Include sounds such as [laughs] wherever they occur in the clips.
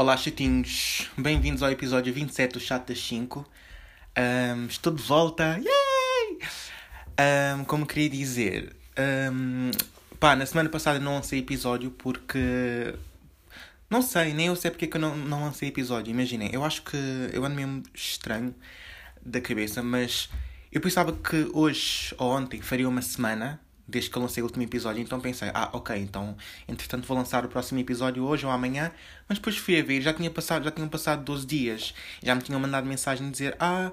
Olá, chatinhos. Bem-vindos ao episódio 27 do Chat das 5. Um, estou de volta. Yay! Um, como queria dizer, um, pá, na semana passada não lancei episódio porque. Não sei, nem eu sei porque é que eu não, não lancei episódio. Imaginem, eu acho que eu ando mesmo estranho da cabeça, mas eu pensava que hoje ou ontem faria uma semana desde que eu lancei o último episódio, então pensei, ah, ok, então entretanto vou lançar o próximo episódio hoje ou amanhã, mas depois fui a ver, já tinha passado, já tinham passado 12 dias, já me tinham mandado mensagem dizer, ah,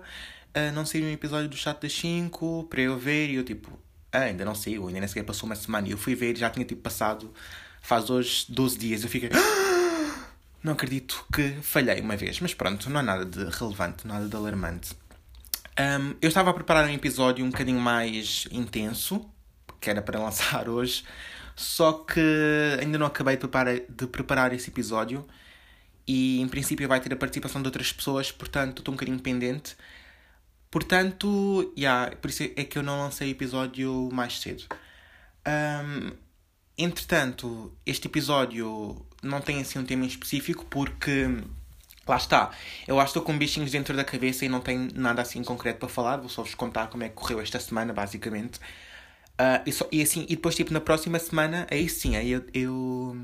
uh, não saiu um episódio do chat das 5 para eu ver, e eu tipo, ah, ainda não saiu, ainda nem sequer passou uma semana, e eu fui ver já tinha tipo passado, faz hoje 12 dias, eu fiquei, [gasps] não acredito que falhei uma vez, mas pronto, não é nada de relevante, nada de alarmante. Um, eu estava a preparar um episódio um bocadinho mais intenso, que era para [laughs] lançar hoje, só que ainda não acabei de preparar, de preparar esse episódio e em princípio vai ter a participação de outras pessoas, portanto estou um bocadinho pendente. Portanto, yeah, por isso é que eu não lancei o episódio mais cedo. Um, entretanto, este episódio não tem assim um tema em específico porque lá está. Eu acho que estou com bichinhos dentro da cabeça e não tenho nada assim concreto para falar. Vou só vos contar como é que correu esta semana, basicamente. Uh, e, só, e, assim, e depois, tipo, na próxima semana, aí sim, aí eu, eu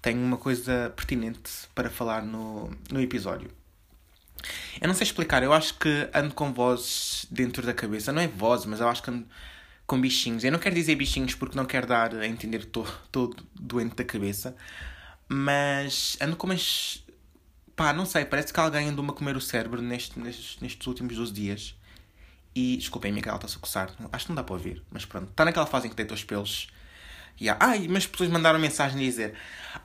tenho uma coisa pertinente para falar no, no episódio. Eu não sei explicar, eu acho que ando com vozes dentro da cabeça. Não é voz, mas eu acho que ando com bichinhos. Eu não quero dizer bichinhos porque não quero dar a entender que estou doente da cabeça. Mas ando com umas. Pá, não sei, parece que alguém andou-me a comer o cérebro neste, nestes, nestes últimos 12 dias. E desculpem, minha cara está-se a coçar. Acho que não dá para ouvir, mas pronto. Está naquela fase em que deita os pelos. E há, ai, mas pessoas mandaram mensagem a dizer: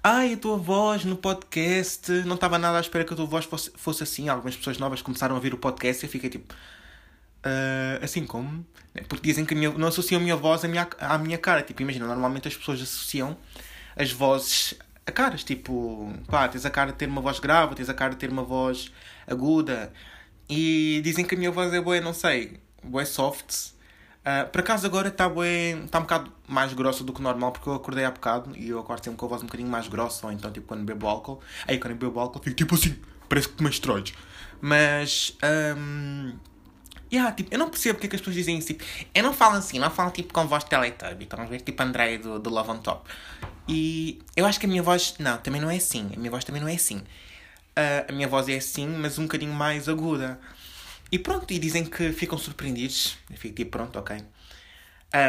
Ai, a tua voz no podcast. Não estava nada à espera que a tua voz fosse, fosse assim. Algumas pessoas novas começaram a ouvir o podcast e eu fiquei tipo. Uh, assim como? Porque dizem que minha, não associam a minha voz à minha, à minha cara. Tipo, imagina, normalmente as pessoas associam as vozes a caras. Tipo, pá, tens a cara de ter uma voz grave, tens a cara de ter uma voz aguda. E dizem que a minha voz é boa, não sei, boa soft. Uh, por acaso agora está está um bocado mais grossa do que normal porque eu acordei há bocado e eu acordo sempre com a voz um bocadinho mais grossa ou então tipo quando bebo álcool. Aí quando bebo álcool fico tipo assim, parece que me esteroides. Mas um, yeah, tipo, eu não percebo porque é que as pessoas dizem. Tipo, eu não falo assim, não falo tipo com voz de Teletubby, estão a ver? Tipo André do, do Love on Top. E eu acho que a minha voz, não, também não é assim. A minha voz também não é assim. Uh, a minha voz é assim, mas um bocadinho mais aguda. E pronto, e dizem que ficam surpreendidos. Eu fico tipo, pronto, ok. Uh,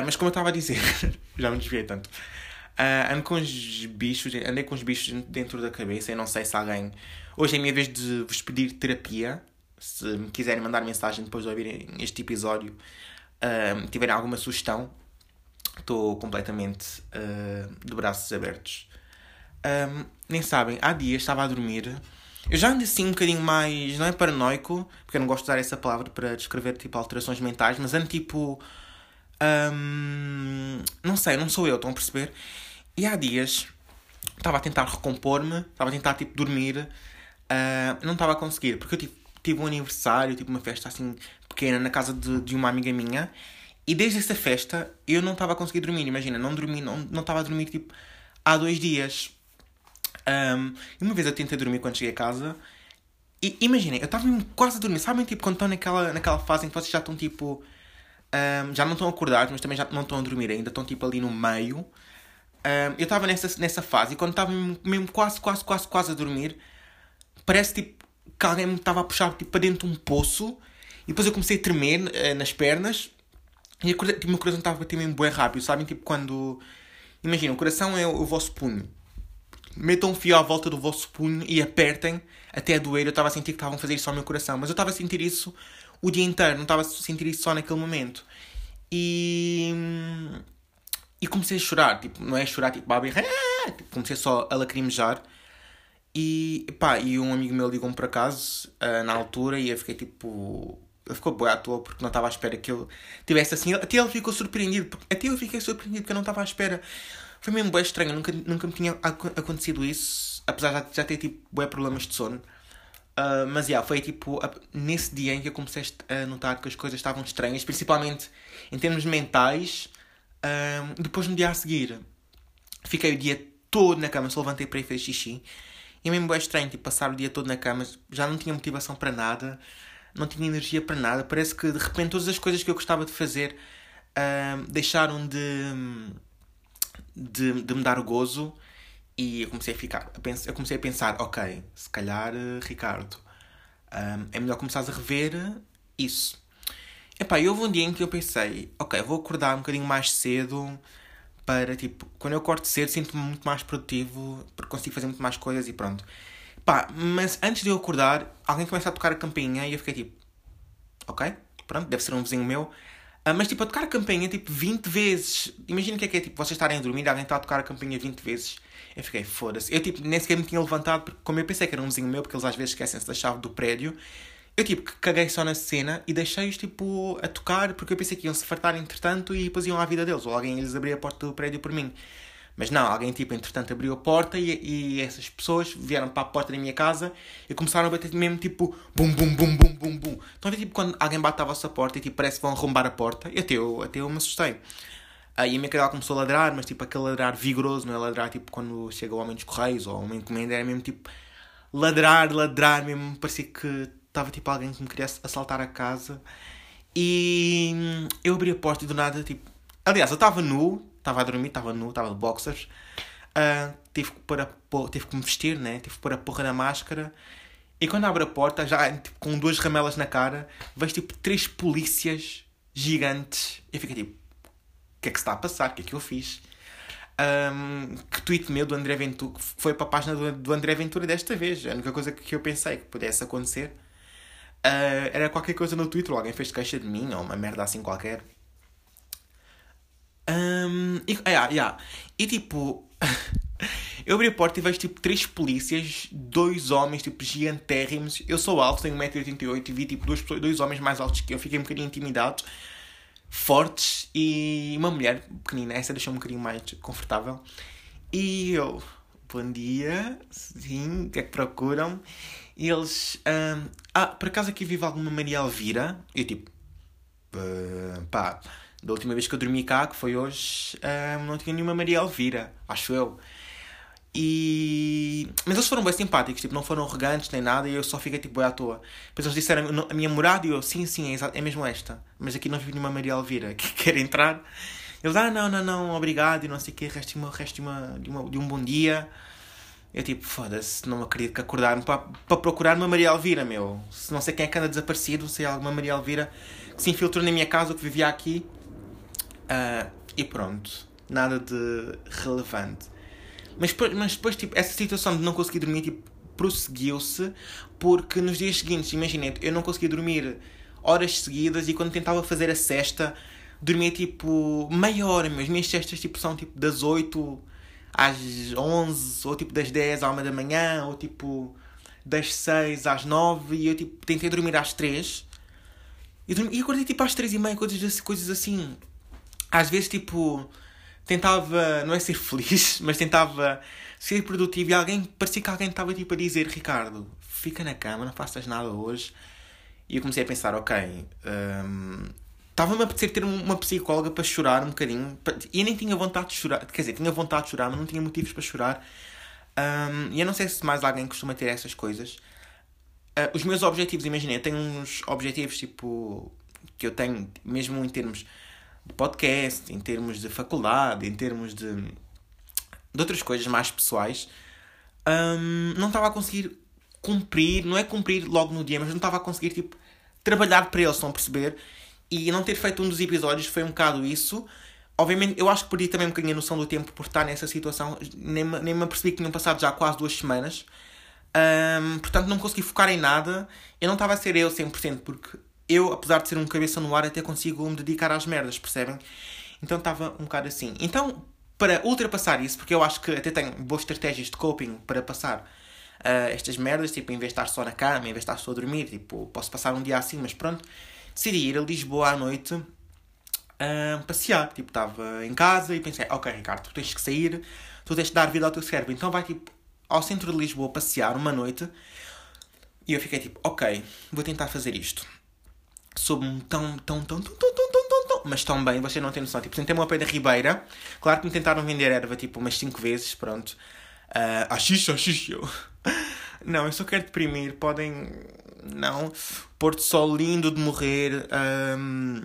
mas como eu estava a dizer, [laughs] já me desviei tanto. Uh, ando com os bichos, andei com os bichos dentro da cabeça e não sei se alguém. Hoje é a minha vez de vos pedir terapia. Se me quiserem mandar mensagem depois de ouvirem este episódio, uh, tiverem alguma sugestão, estou completamente uh, de braços abertos. Um, nem sabem, há dias estava a dormir eu já ando assim um bocadinho mais. Não é paranoico, porque eu não gosto de usar essa palavra para descrever tipo alterações mentais, mas ando tipo. não sei, não sou eu, estão a perceber? E há dias estava a tentar recompor-me, estava a tentar tipo dormir, uh, não estava a conseguir, porque eu tipo, tive um aniversário, tipo uma festa assim pequena na casa de, de uma amiga minha, e desde essa festa eu não estava a conseguir dormir. Imagina, não dormi, não estava a dormir tipo há dois dias. Um, uma vez eu tentei dormir quando cheguei a casa. E imaginem, eu estava quase a dormir. Sabem, tipo, quando estão naquela, naquela fase em que vocês já estão tipo. Um, já não estão acordados, mas também já não estão a dormir ainda, estão tipo ali no meio. Um, eu estava nessa, nessa fase e quando estava mesmo, quase, quase, quase, quase a dormir, parece tipo que alguém me estava a puxar tipo, para dentro de um poço e depois eu comecei a tremer uh, nas pernas e tipo, o meu coração estava a bater mesmo bem rápido, sabem? Tipo quando. Imagina, o coração é o, o vosso punho metam um fio à volta do vosso punho e apertem até doer. Eu estava a sentir que estavam a fazer isso ao meu coração, mas eu estava a sentir isso o dia inteiro, não estava a sentir isso só naquele momento. E. E comecei a chorar, tipo, não é chorar tipo babi, tipo, comecei só a lacrimejar. E pá, e um amigo meu ligou-me para casa uh, na altura e eu fiquei tipo. Ele ficou boa à toa porque não estava à espera que ele tivesse assim. Até ele ficou surpreendido, até eu fiquei surpreendido porque eu não estava à espera foi mesmo bem estranho, nunca, nunca me tinha acontecido isso, apesar de já ter tipo bem problemas de sono. Uh, mas yeah, foi tipo nesse dia em que eu comecei a notar que as coisas estavam estranhas, principalmente em termos mentais. Uh, depois no dia a seguir, fiquei o dia todo na cama, só levantei para ir fazer xixi. E é mesmo bem estranho, tipo, passar o dia todo na cama, já não tinha motivação para nada, não tinha energia para nada. Parece que de repente todas as coisas que eu gostava de fazer uh, deixaram de, de, de me dar gozo. E eu comecei a ficar, eu comecei a pensar, ok, se calhar, Ricardo, um, é melhor começares a rever isso. Epá, e houve um dia em que eu pensei, ok, vou acordar um bocadinho mais cedo para, tipo, quando eu acordo cedo sinto-me muito mais produtivo, porque consigo fazer muito mais coisas e pronto. Pá, mas antes de eu acordar, alguém começa a tocar a campainha e eu fiquei tipo, ok, pronto, deve ser um vizinho meu. Uh, mas tipo, a tocar a campainha tipo 20 vezes. Imagina o que é que é tipo, vocês estarem a dormir e alguém está a tocar a campainha 20 vezes. Eu fiquei, foda-se. Eu tipo, nem sequer me tinha levantado, porque como eu pensei que era um vizinho meu, porque eles às vezes esquecem-se da chave do prédio, eu tipo, caguei só na cena e deixei-os tipo a tocar, porque eu pensei que iam se fartar entretanto e depois iam à vida deles, ou alguém lhes abria a porta do prédio por mim. Mas não, alguém tipo, entretanto abriu a porta e, e essas pessoas vieram para a porta da minha casa e começaram a bater mesmo tipo bum bum bum bum bum bum. Então a ver tipo quando alguém bate à vossa porta e tipo parece que vão arrombar a porta, e até eu, até eu me assustei. Aí a minha cadela começou a ladrar, mas tipo aquele ladrar vigoroso, não é ladrar tipo quando chega o homem dos correios ou uma encomenda, era mesmo tipo ladrar, ladrar mesmo, parecia que estava tipo alguém que me queria assaltar a casa. E eu abri a porta e do nada, tipo. Aliás, eu estava nu, estava a dormir, estava nu, estava de boxers. Uh, tive, que a, tive que me vestir, né? Tive que pôr a porra na máscara. E quando abro a porta, já tipo, com duas ramelas na cara, vejo tipo três polícias gigantes. E fico tipo: que é que se está a passar? O que é que eu fiz? Um, que tweet meu do André Ventura foi para a página do, do André Ventura desta vez. A única coisa que eu pensei que pudesse acontecer uh, era qualquer coisa no Twitter. Alguém fez queixa de mim ou uma merda assim qualquer. Um, e, yeah, yeah. e tipo, [laughs] eu abri a porta e vejo tipo três polícias, dois homens tipo gigantérrimos. Eu sou alto, tenho 1,88m e vi tipo dois, dois homens mais altos que eu. Fiquei um bocadinho intimidado fortes e uma mulher pequenina. Essa deixou-me um bocadinho mais confortável. E eu, bom dia, sim, o que é que procuram? E eles, um, ah, por acaso aqui vive alguma Maria Elvira? Eu tipo, uh, pá, da última vez que eu dormi cá, que foi hoje, um, não tinha nenhuma Maria Elvira, acho eu. E... Mas eles foram bem simpáticos, tipo, não foram arrogantes nem nada e eu só fiquei tipo bem à toa. Depois eles disseram a minha morada e eu, sim, sim, é, é mesmo esta. Mas aqui não vive nenhuma Maria Elvira [laughs] que quer entrar. Eles, ah, não, não, não, obrigado e não sei o quê, resto, uma, resto de, uma, de, uma, de um bom dia. Eu tipo, foda-se, não acredito que acordaram para, para procurar uma Maria Elvira, meu. Se não sei quem é que anda desaparecido, se é alguma Maria Elvira que se infiltrou na minha casa, que vivia aqui. Uh, e pronto, nada de relevante. Mas, mas depois, tipo, essa situação de não conseguir dormir, tipo, prosseguiu-se porque nos dias seguintes, imaginem, eu não conseguia dormir horas seguidas e quando tentava fazer a cesta, dormia tipo meia hora. As minhas cestas tipo, são tipo das 8 às 11, ou tipo das 10 à 1 da manhã, ou tipo das 6 às 9 e eu tipo tentei dormir às 3 e, dormi, e acordei tipo às 3 e meia, coisas, coisas assim. Às vezes tipo tentava, não é ser feliz, [laughs] mas tentava ser produtivo e alguém, parecia que alguém estava tipo a dizer, Ricardo, fica na cama, não faças nada hoje. E eu comecei a pensar, ok, um, estava-me a apetecer ter uma psicóloga para chorar um bocadinho. E eu nem tinha vontade de chorar, quer dizer, tinha vontade de chorar, mas não tinha motivos para chorar. Um, e eu não sei se mais alguém costuma ter essas coisas. Uh, os meus objetivos, imaginei, eu tenho uns objetivos tipo que eu tenho, mesmo em termos podcast, em termos de faculdade, em termos de, de outras coisas mais pessoais, um, não estava a conseguir cumprir, não é cumprir logo no dia, mas não estava a conseguir tipo, trabalhar para eles, estão a perceber? E não ter feito um dos episódios foi um bocado isso. Obviamente, eu acho que perdi também um bocadinho a noção do tempo por estar nessa situação. Nem, nem me apercebi que tinham passado já quase duas semanas. Um, portanto, não consegui focar em nada. Eu não estava a ser eu 100%, porque eu, apesar de ser um cabeça no ar, até consigo me dedicar às merdas, percebem? Então estava um bocado assim. Então, para ultrapassar isso, porque eu acho que até tenho boas estratégias de coping para passar uh, estas merdas, tipo, em vez de estar só na cama, em vez de estar só a dormir, tipo, posso passar um dia assim, mas pronto, decidi ir a Lisboa à noite uh, passear. Tipo, estava em casa e pensei, ok, Ricardo, tu tens que sair, tu tens de dar vida ao teu cérebro. Então vai, tipo, ao centro de Lisboa passear uma noite. E eu fiquei tipo, ok, vou tentar fazer isto soube-me tão, tão, tão, tão, tão, tão, tão, tão, mas tão bem, você não tem noção. Tipo, sentei-me ao pé da Ribeira, claro que me tentaram vender erva tipo umas 5 vezes, pronto. Uh, a xixa, a xixa. [laughs] Não, eu só quero deprimir. Podem. Não. Porto Sol lindo de morrer. Um,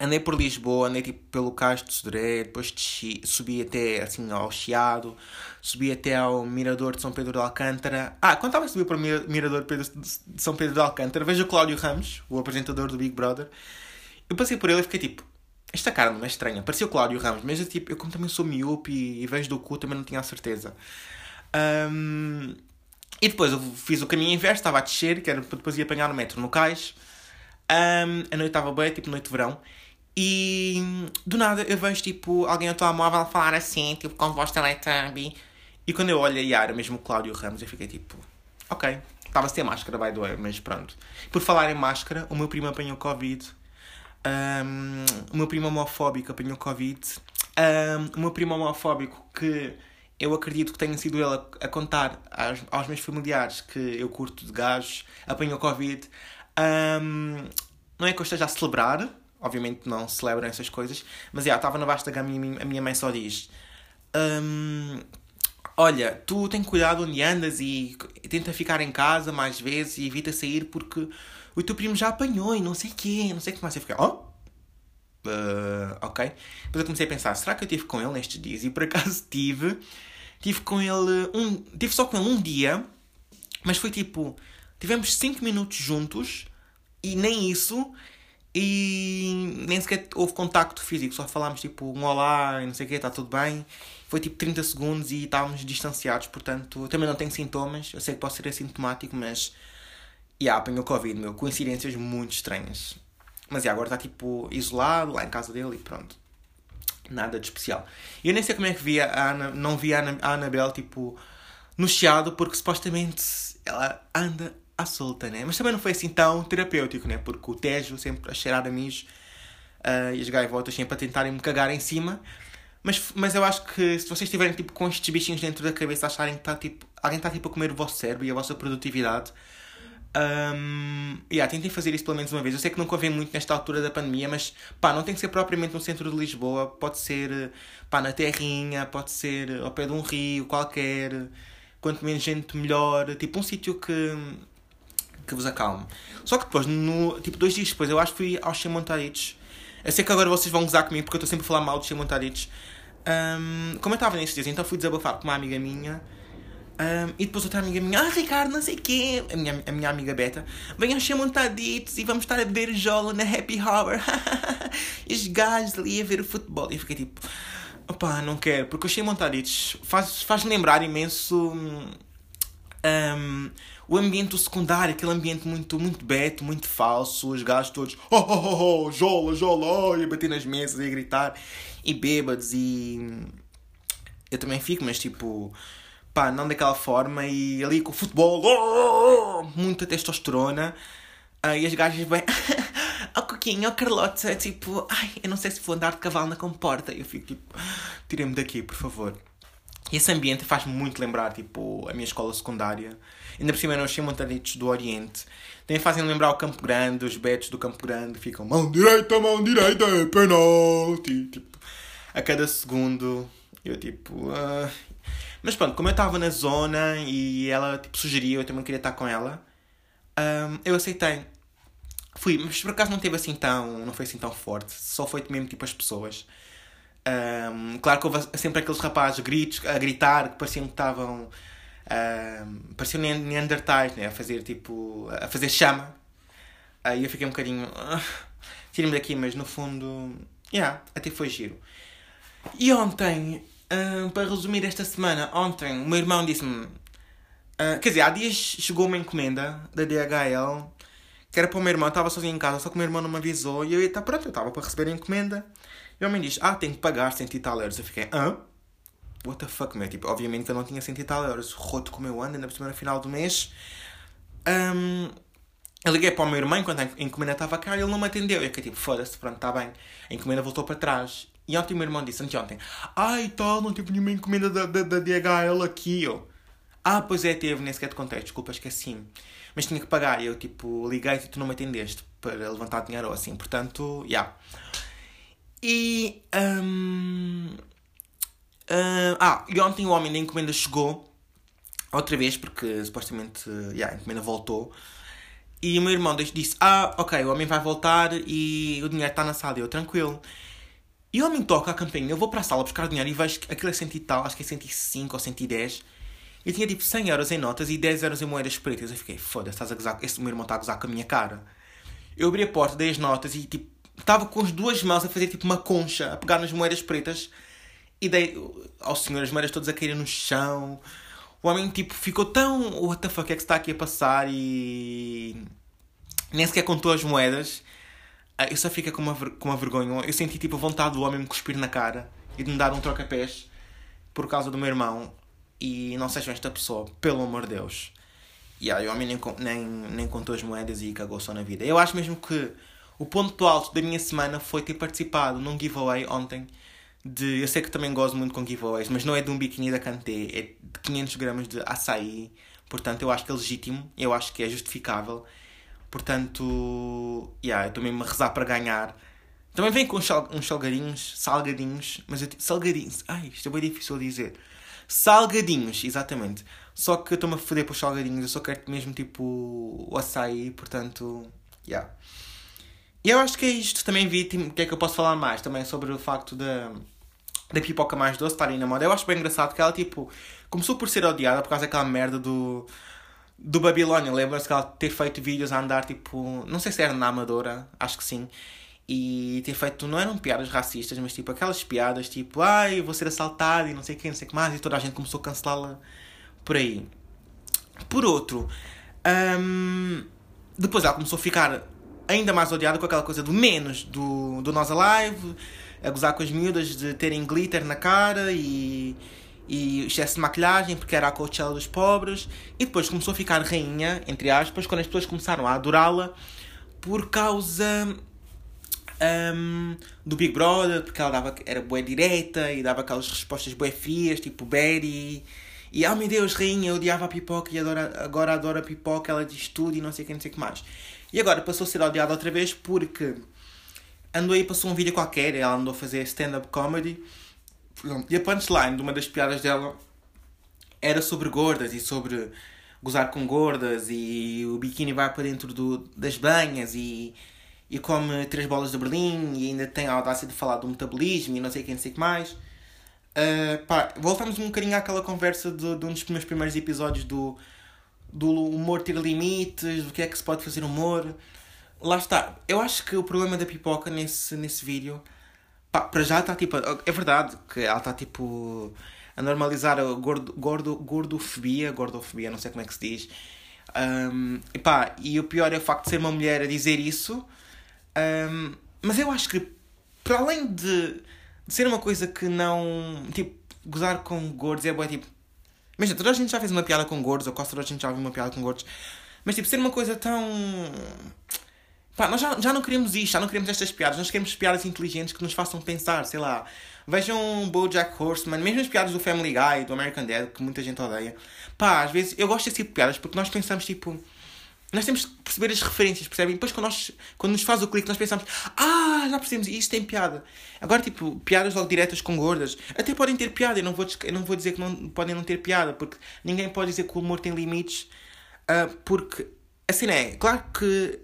andei por Lisboa, andei tipo pelo Castro de Sodré, depois desci, subi até assim ao Chiado, subi até ao Mirador de São Pedro de Alcântara. Ah, quando estava a subir para o Mirador de São Pedro de Alcântara, vejo o Cláudio Ramos, o apresentador do Big Brother. Eu passei por ele e fiquei tipo, esta cara não é estranha. Parecia o Cláudio Ramos, mas eu, tipo, eu como também sou miúpe e, vejo do cu, também não tinha a certeza. Um, e depois eu fiz o caminho inverso, estava a descer, que era depois ir apanhar o metro no cais. Um, a noite estava bem, tipo noite de verão. E do nada eu vejo tipo alguém ao telemóvel a falar assim, tipo com voz teletubby. E quando eu olho a Yara, mesmo o Cláudio Ramos, eu fiquei tipo, ok, estava sem máscara, by the way, mas pronto. Por falar em máscara, o meu primo apanhou Covid. Um, o meu primo homofóbico apanhou Covid. Um, o meu primo homofóbico que eu acredito que tenha sido ele a, a contar aos, aos, meus familiares que eu curto de gajos, apanhou Covid. Um, não é que eu esteja a celebrar, obviamente não celebram essas coisas, mas já, estava na vasta gama e a minha mãe só diz: um, Olha, tu tem cuidado onde andas e tenta ficar em casa mais vezes e evita sair porque o teu primo já apanhou e não sei o quê, não sei o que mais. Eu fiquei, oh? Uh, ok. Depois eu comecei a pensar, será que eu tive com ele nestes dias? E por acaso [laughs] tive. Tive com ele um. Tive só com ele um dia, mas foi tipo. Tivemos 5 minutos juntos e nem isso. E nem sequer houve contacto físico, só falámos tipo um olá e não sei o que, está tudo bem. Foi tipo 30 segundos e estávamos distanciados, portanto, também não tenho sintomas. Eu sei que posso ser assintomático, mas. E yeah, apanhou Covid, meu. Coincidências muito estranhas. Mas yeah, agora está tipo isolado lá em casa dele e pronto. Nada de especial. Eu nem sei como é que via a Ana, não via a, Ana, a Anabel tipo no chiado, porque supostamente ela anda à solta, né? Mas também não foi assim tão terapêutico, né? Porque o Tejo sempre a cheirar a mijo uh, e as gaivotas sempre a tentarem me cagar em cima. Mas, mas eu acho que se vocês estiverem tipo, com estes bichinhos dentro da cabeça, acharem que tá, tipo, alguém está tipo, a comer o vosso cérebro e a vossa produtividade, um, yeah, tentem fazer isso pelo menos uma vez. Eu sei que não convém muito nesta altura da pandemia, mas pá, não tem que ser propriamente no centro de Lisboa, pode ser pá, na Terrinha, pode ser ao pé de um rio qualquer. Quanto menos gente, melhor. Tipo, um sítio que que vos acalme. Só que depois, no, tipo, dois dias depois, eu acho que fui aos Chemontaritos. Eu sei que agora vocês vão gozar comigo porque eu estou sempre a falar mal dos Chemontaritos. Um, como eu estava nesses dias, então fui desabafar com uma amiga minha. Um, e depois outra amiga minha, ah Ricardo, não sei quê, a minha, a minha amiga Beta, venham Chemontaditos e vamos estar a beber jola na Happy Hour. [laughs] e os gajos ali a ver o futebol. E eu fiquei tipo, opá, não quero, porque os Chemontaditos faz, faz-me lembrar imenso. Um, o ambiente secundário, aquele ambiente muito, muito beto, muito falso, os gajos todos, oh, oh, oh, oh jola, jola, oh, e bater nas mesas e gritar, e bêbados, e eu também fico, mas tipo, pá, não daquela forma, e ali com o futebol, oh, muita testosterona, uh, e as gajas bem, [laughs] oh Coquinho, oh Carlota, tipo, ai, eu não sei se vou andar de cavalo na comporta, eu fico tipo, tirem-me daqui, por favor. E esse ambiente faz-me muito lembrar, tipo, a minha escola secundária. Ainda por cima, nós montaditos do Oriente. Também fazem lembrar o Campo Grande, os betos do Campo Grande. Ficam mão direita, mão direita, é penalti. Tipo, a cada segundo, eu tipo... Uh... Mas pronto, como eu estava na zona e ela tipo, sugeriu, eu também queria estar com ela, um, eu aceitei. Fui, mas por acaso não teve assim tão... Não foi assim tão forte. Só foi mesmo tipo as pessoas. Um, claro que houve sempre aqueles rapazes gritos, a gritar que pareciam que estavam. Um, pareciam neandertais, né? A fazer tipo. a fazer chama. Aí eu fiquei um bocadinho. Uh, Tira-me daqui, mas no fundo. Yeah, até foi giro. E ontem, uh, para resumir esta semana, ontem o meu irmão disse-me. Uh, quer dizer, há dias chegou uma encomenda da DHL que era para o meu irmão, estava sozinho em casa, só que o meu irmão não me avisou e eu ia estar pronto, eu estava para receber a encomenda. E o homem diz, ah, tenho que pagar 100 e tal euros. Eu fiquei, hã? What the fuck, meu? Tipo, obviamente que eu não tinha 100 e tal euros. Roto como eu ando, ainda por cima no final do mês. Um, eu liguei para o meu irmão enquanto a encomenda estava cá e ele não me atendeu. Eu fiquei tipo, foda-se, pronto, está bem. A encomenda voltou para trás. E ontem o meu irmão disse, anteontem, ai tal, não tive nenhuma encomenda da, da, da DHL aqui, eu. Ah, pois é, teve, nem sequer te contei, desculpa, esqueci-me. Mas tinha que pagar e eu, tipo, liguei e tu não me atendeste para levantar dinheiro ou assim. Portanto, já. Yeah. E. Um, uh, ah, e ontem o homem da encomenda chegou. outra vez, porque supostamente yeah, a encomenda voltou. E o meu irmão disse: Ah, ok, o homem vai voltar e o dinheiro está na sala. Eu, tranquilo. E o homem toca a campainha. Eu vou para a sala buscar o dinheiro e vejo que aquilo é cento e tal, acho que é 105 ou 110. E tinha tipo 100 euros em notas e 10 euros em moedas pretas. Eu fiquei: Foda-se, estás a gozar. Esse meu irmão está a gozar com a minha cara. Eu abri a porta, dei as notas e tipo, estava com as duas mãos a fazer tipo uma concha, a pegar nas moedas pretas. E dei ao senhor as moedas todas a caírem no chão. O homem, tipo, ficou tão. What the fuck é que está aqui a passar? E. Nem sequer contou as moedas. Ah, eu só fico com uma, com uma vergonha. Eu senti, tipo, a vontade do homem me cuspir na cara e de me dar um troca-pés por causa do meu irmão. E não sejam esta pessoa, pelo amor de Deus. E aí, o homem nem, nem, nem contou as moedas e cagou só na vida. Eu acho mesmo que o ponto alto da minha semana foi ter participado num giveaway ontem de. Eu sei que também gosto muito com giveaways, mas não é de um biquíni da Kanté, é de 500 gramas de açaí. Portanto, eu acho que é legítimo, eu acho que é justificável. Portanto, yeah, eu mesmo a rezar para ganhar. Também vem com uns, salgadinhos, salgadinhos, mas eu, salgadinhos, ai, isto é bem difícil de dizer. Salgadinhos, exatamente. Só que eu estou-me a foder para os salgadinhos, eu só quero mesmo tipo o açaí, portanto, yeah. E eu acho que é isto. Também vi, tipo, o que é que eu posso falar mais também sobre o facto da da pipoca mais doce estar aí na moda. Eu acho bem engraçado que ela, tipo, começou por ser odiada por causa daquela merda do. do Babilônia. Lembra-se que ela ter feito vídeos a andar, tipo. não sei se era na Amadora, acho que sim. E ter feito. não eram piadas racistas, mas tipo aquelas piadas tipo. ai, vou ser assaltado e não sei o que, não sei o que mais. E toda a gente começou a cancelá-la por aí. Por outro. Um, depois ela começou a ficar ainda mais odiada com aquela coisa do menos do, do Nós Alive a gozar com as miúdas de terem glitter na cara e, e excesso de maquilhagem, porque era a Coachella dos pobres. E depois começou a ficar rainha, entre aspas, quando as pessoas começaram a adorá-la por causa um, do Big Brother, porque ela dava, era boa direta e dava aquelas respostas bué frias, tipo Betty. E, oh meu Deus, rainha, eu odiava a pipoca e adora, agora adora a pipoca, ela diz tudo e não sei o que, não sei o que mais. E agora passou a ser odiada outra vez porque andou aí, passou um vídeo qualquer, ela andou a fazer stand-up comedy. E a punchline de uma das piadas dela era sobre gordas e sobre gozar com gordas e o biquíni vai para dentro do, das banhas e, e come três bolas de Berlim e ainda tem a audácia de falar do metabolismo e não sei o que, não sei o que mais. Uh, pá, voltamos um bocadinho àquela conversa de, de um dos meus primeiros episódios do, do humor ter limites, do que é que se pode fazer humor lá está. Eu acho que o problema da pipoca nesse, nesse vídeo. Pá, para já está tipo. É verdade que ela está tipo. a normalizar a gordo, gordo, gordofobia. Gordofobia, não sei como é que se diz. Um, e, pá, e o pior é o facto de ser uma mulher a dizer isso. Um, mas eu acho que, para além de, de ser uma coisa que não. tipo, gozar com gordos é boa, tipo. Imagina, toda a gente já fez uma piada com gordos, ou quase toda a gente já viu uma piada com gordos. Mas, tipo, ser uma coisa tão Pá, nós já, já não queremos isto, já não queremos estas piadas, nós queremos piadas inteligentes que nos façam pensar, sei lá. Vejam Bojack Horseman, mesmo as piadas do Family Guy, do American Dad, que muita gente odeia. Pá, às vezes eu gosto desse tipo de piadas porque nós pensamos tipo. Nós temos que perceber as referências, percebem? Depois quando, nós, quando nos faz o clique, nós pensamos, ah, já percebemos, isto tem piada. Agora, tipo, piadas logo diretas com gordas, até podem ter piada, eu não vou, eu não vou dizer que não podem não ter piada, porque ninguém pode dizer que o humor tem limites, uh, porque, assim é, claro que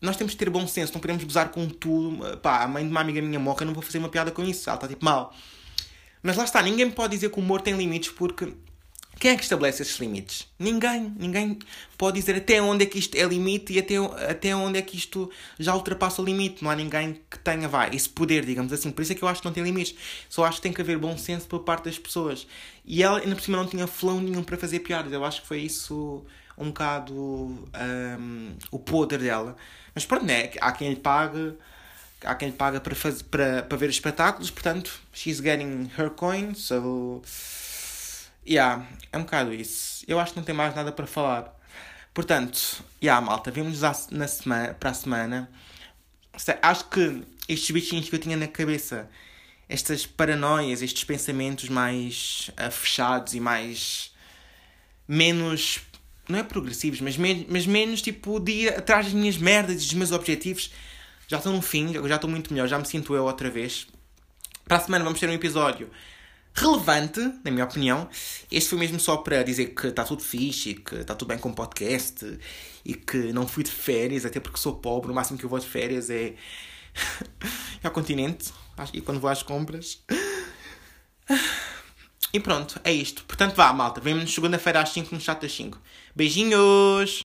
nós temos que ter bom senso, não podemos gozar com tudo. Pá, a mãe de uma amiga minha morre, eu não vou fazer uma piada com isso, ela está tipo mal. Mas lá está, ninguém pode dizer que o humor tem limites porque quem é que estabelece esses limites? Ninguém. Ninguém pode dizer até onde é que isto é limite e até, até onde é que isto já ultrapassa o limite. Não há ninguém que tenha, vai, esse poder, digamos assim. Por isso é que eu acho que não tem limites. Só acho que tem que haver bom senso por parte das pessoas. E ela, ainda por cima, não tinha flão nenhum para fazer piadas. Eu acho que foi isso um bocado um, o poder dela. Mas pronto, né? há quem lhe pague, há quem lhe paga para, fazer, para, para ver os espetáculos, portanto, she's getting her coin, so. Yeah, é um bocado isso. Eu acho que não tem mais nada para falar. Portanto, yeah, malta, vemos na semana, para a semana. Acho que estes bichinhos que eu tinha na cabeça, estas paranoias, estes pensamentos mais uh, fechados e mais. menos não é progressivos, mas, mas menos tipo dia atrás das minhas merdas e dos meus objetivos. Já estou no fim, já estou muito melhor, já me sinto eu outra vez. Para a semana vamos ter um episódio relevante, na minha opinião. Este foi mesmo só para dizer que está tudo fixe, que está tudo bem com o podcast e que não fui de férias, até porque sou pobre. O máximo que eu vou de férias é, [laughs] é ao continente e quando vou às compras. E pronto, é isto. Portanto, vá, malta. Vemo-nos segunda-feira às 5 no chat das 5. Beijinhos!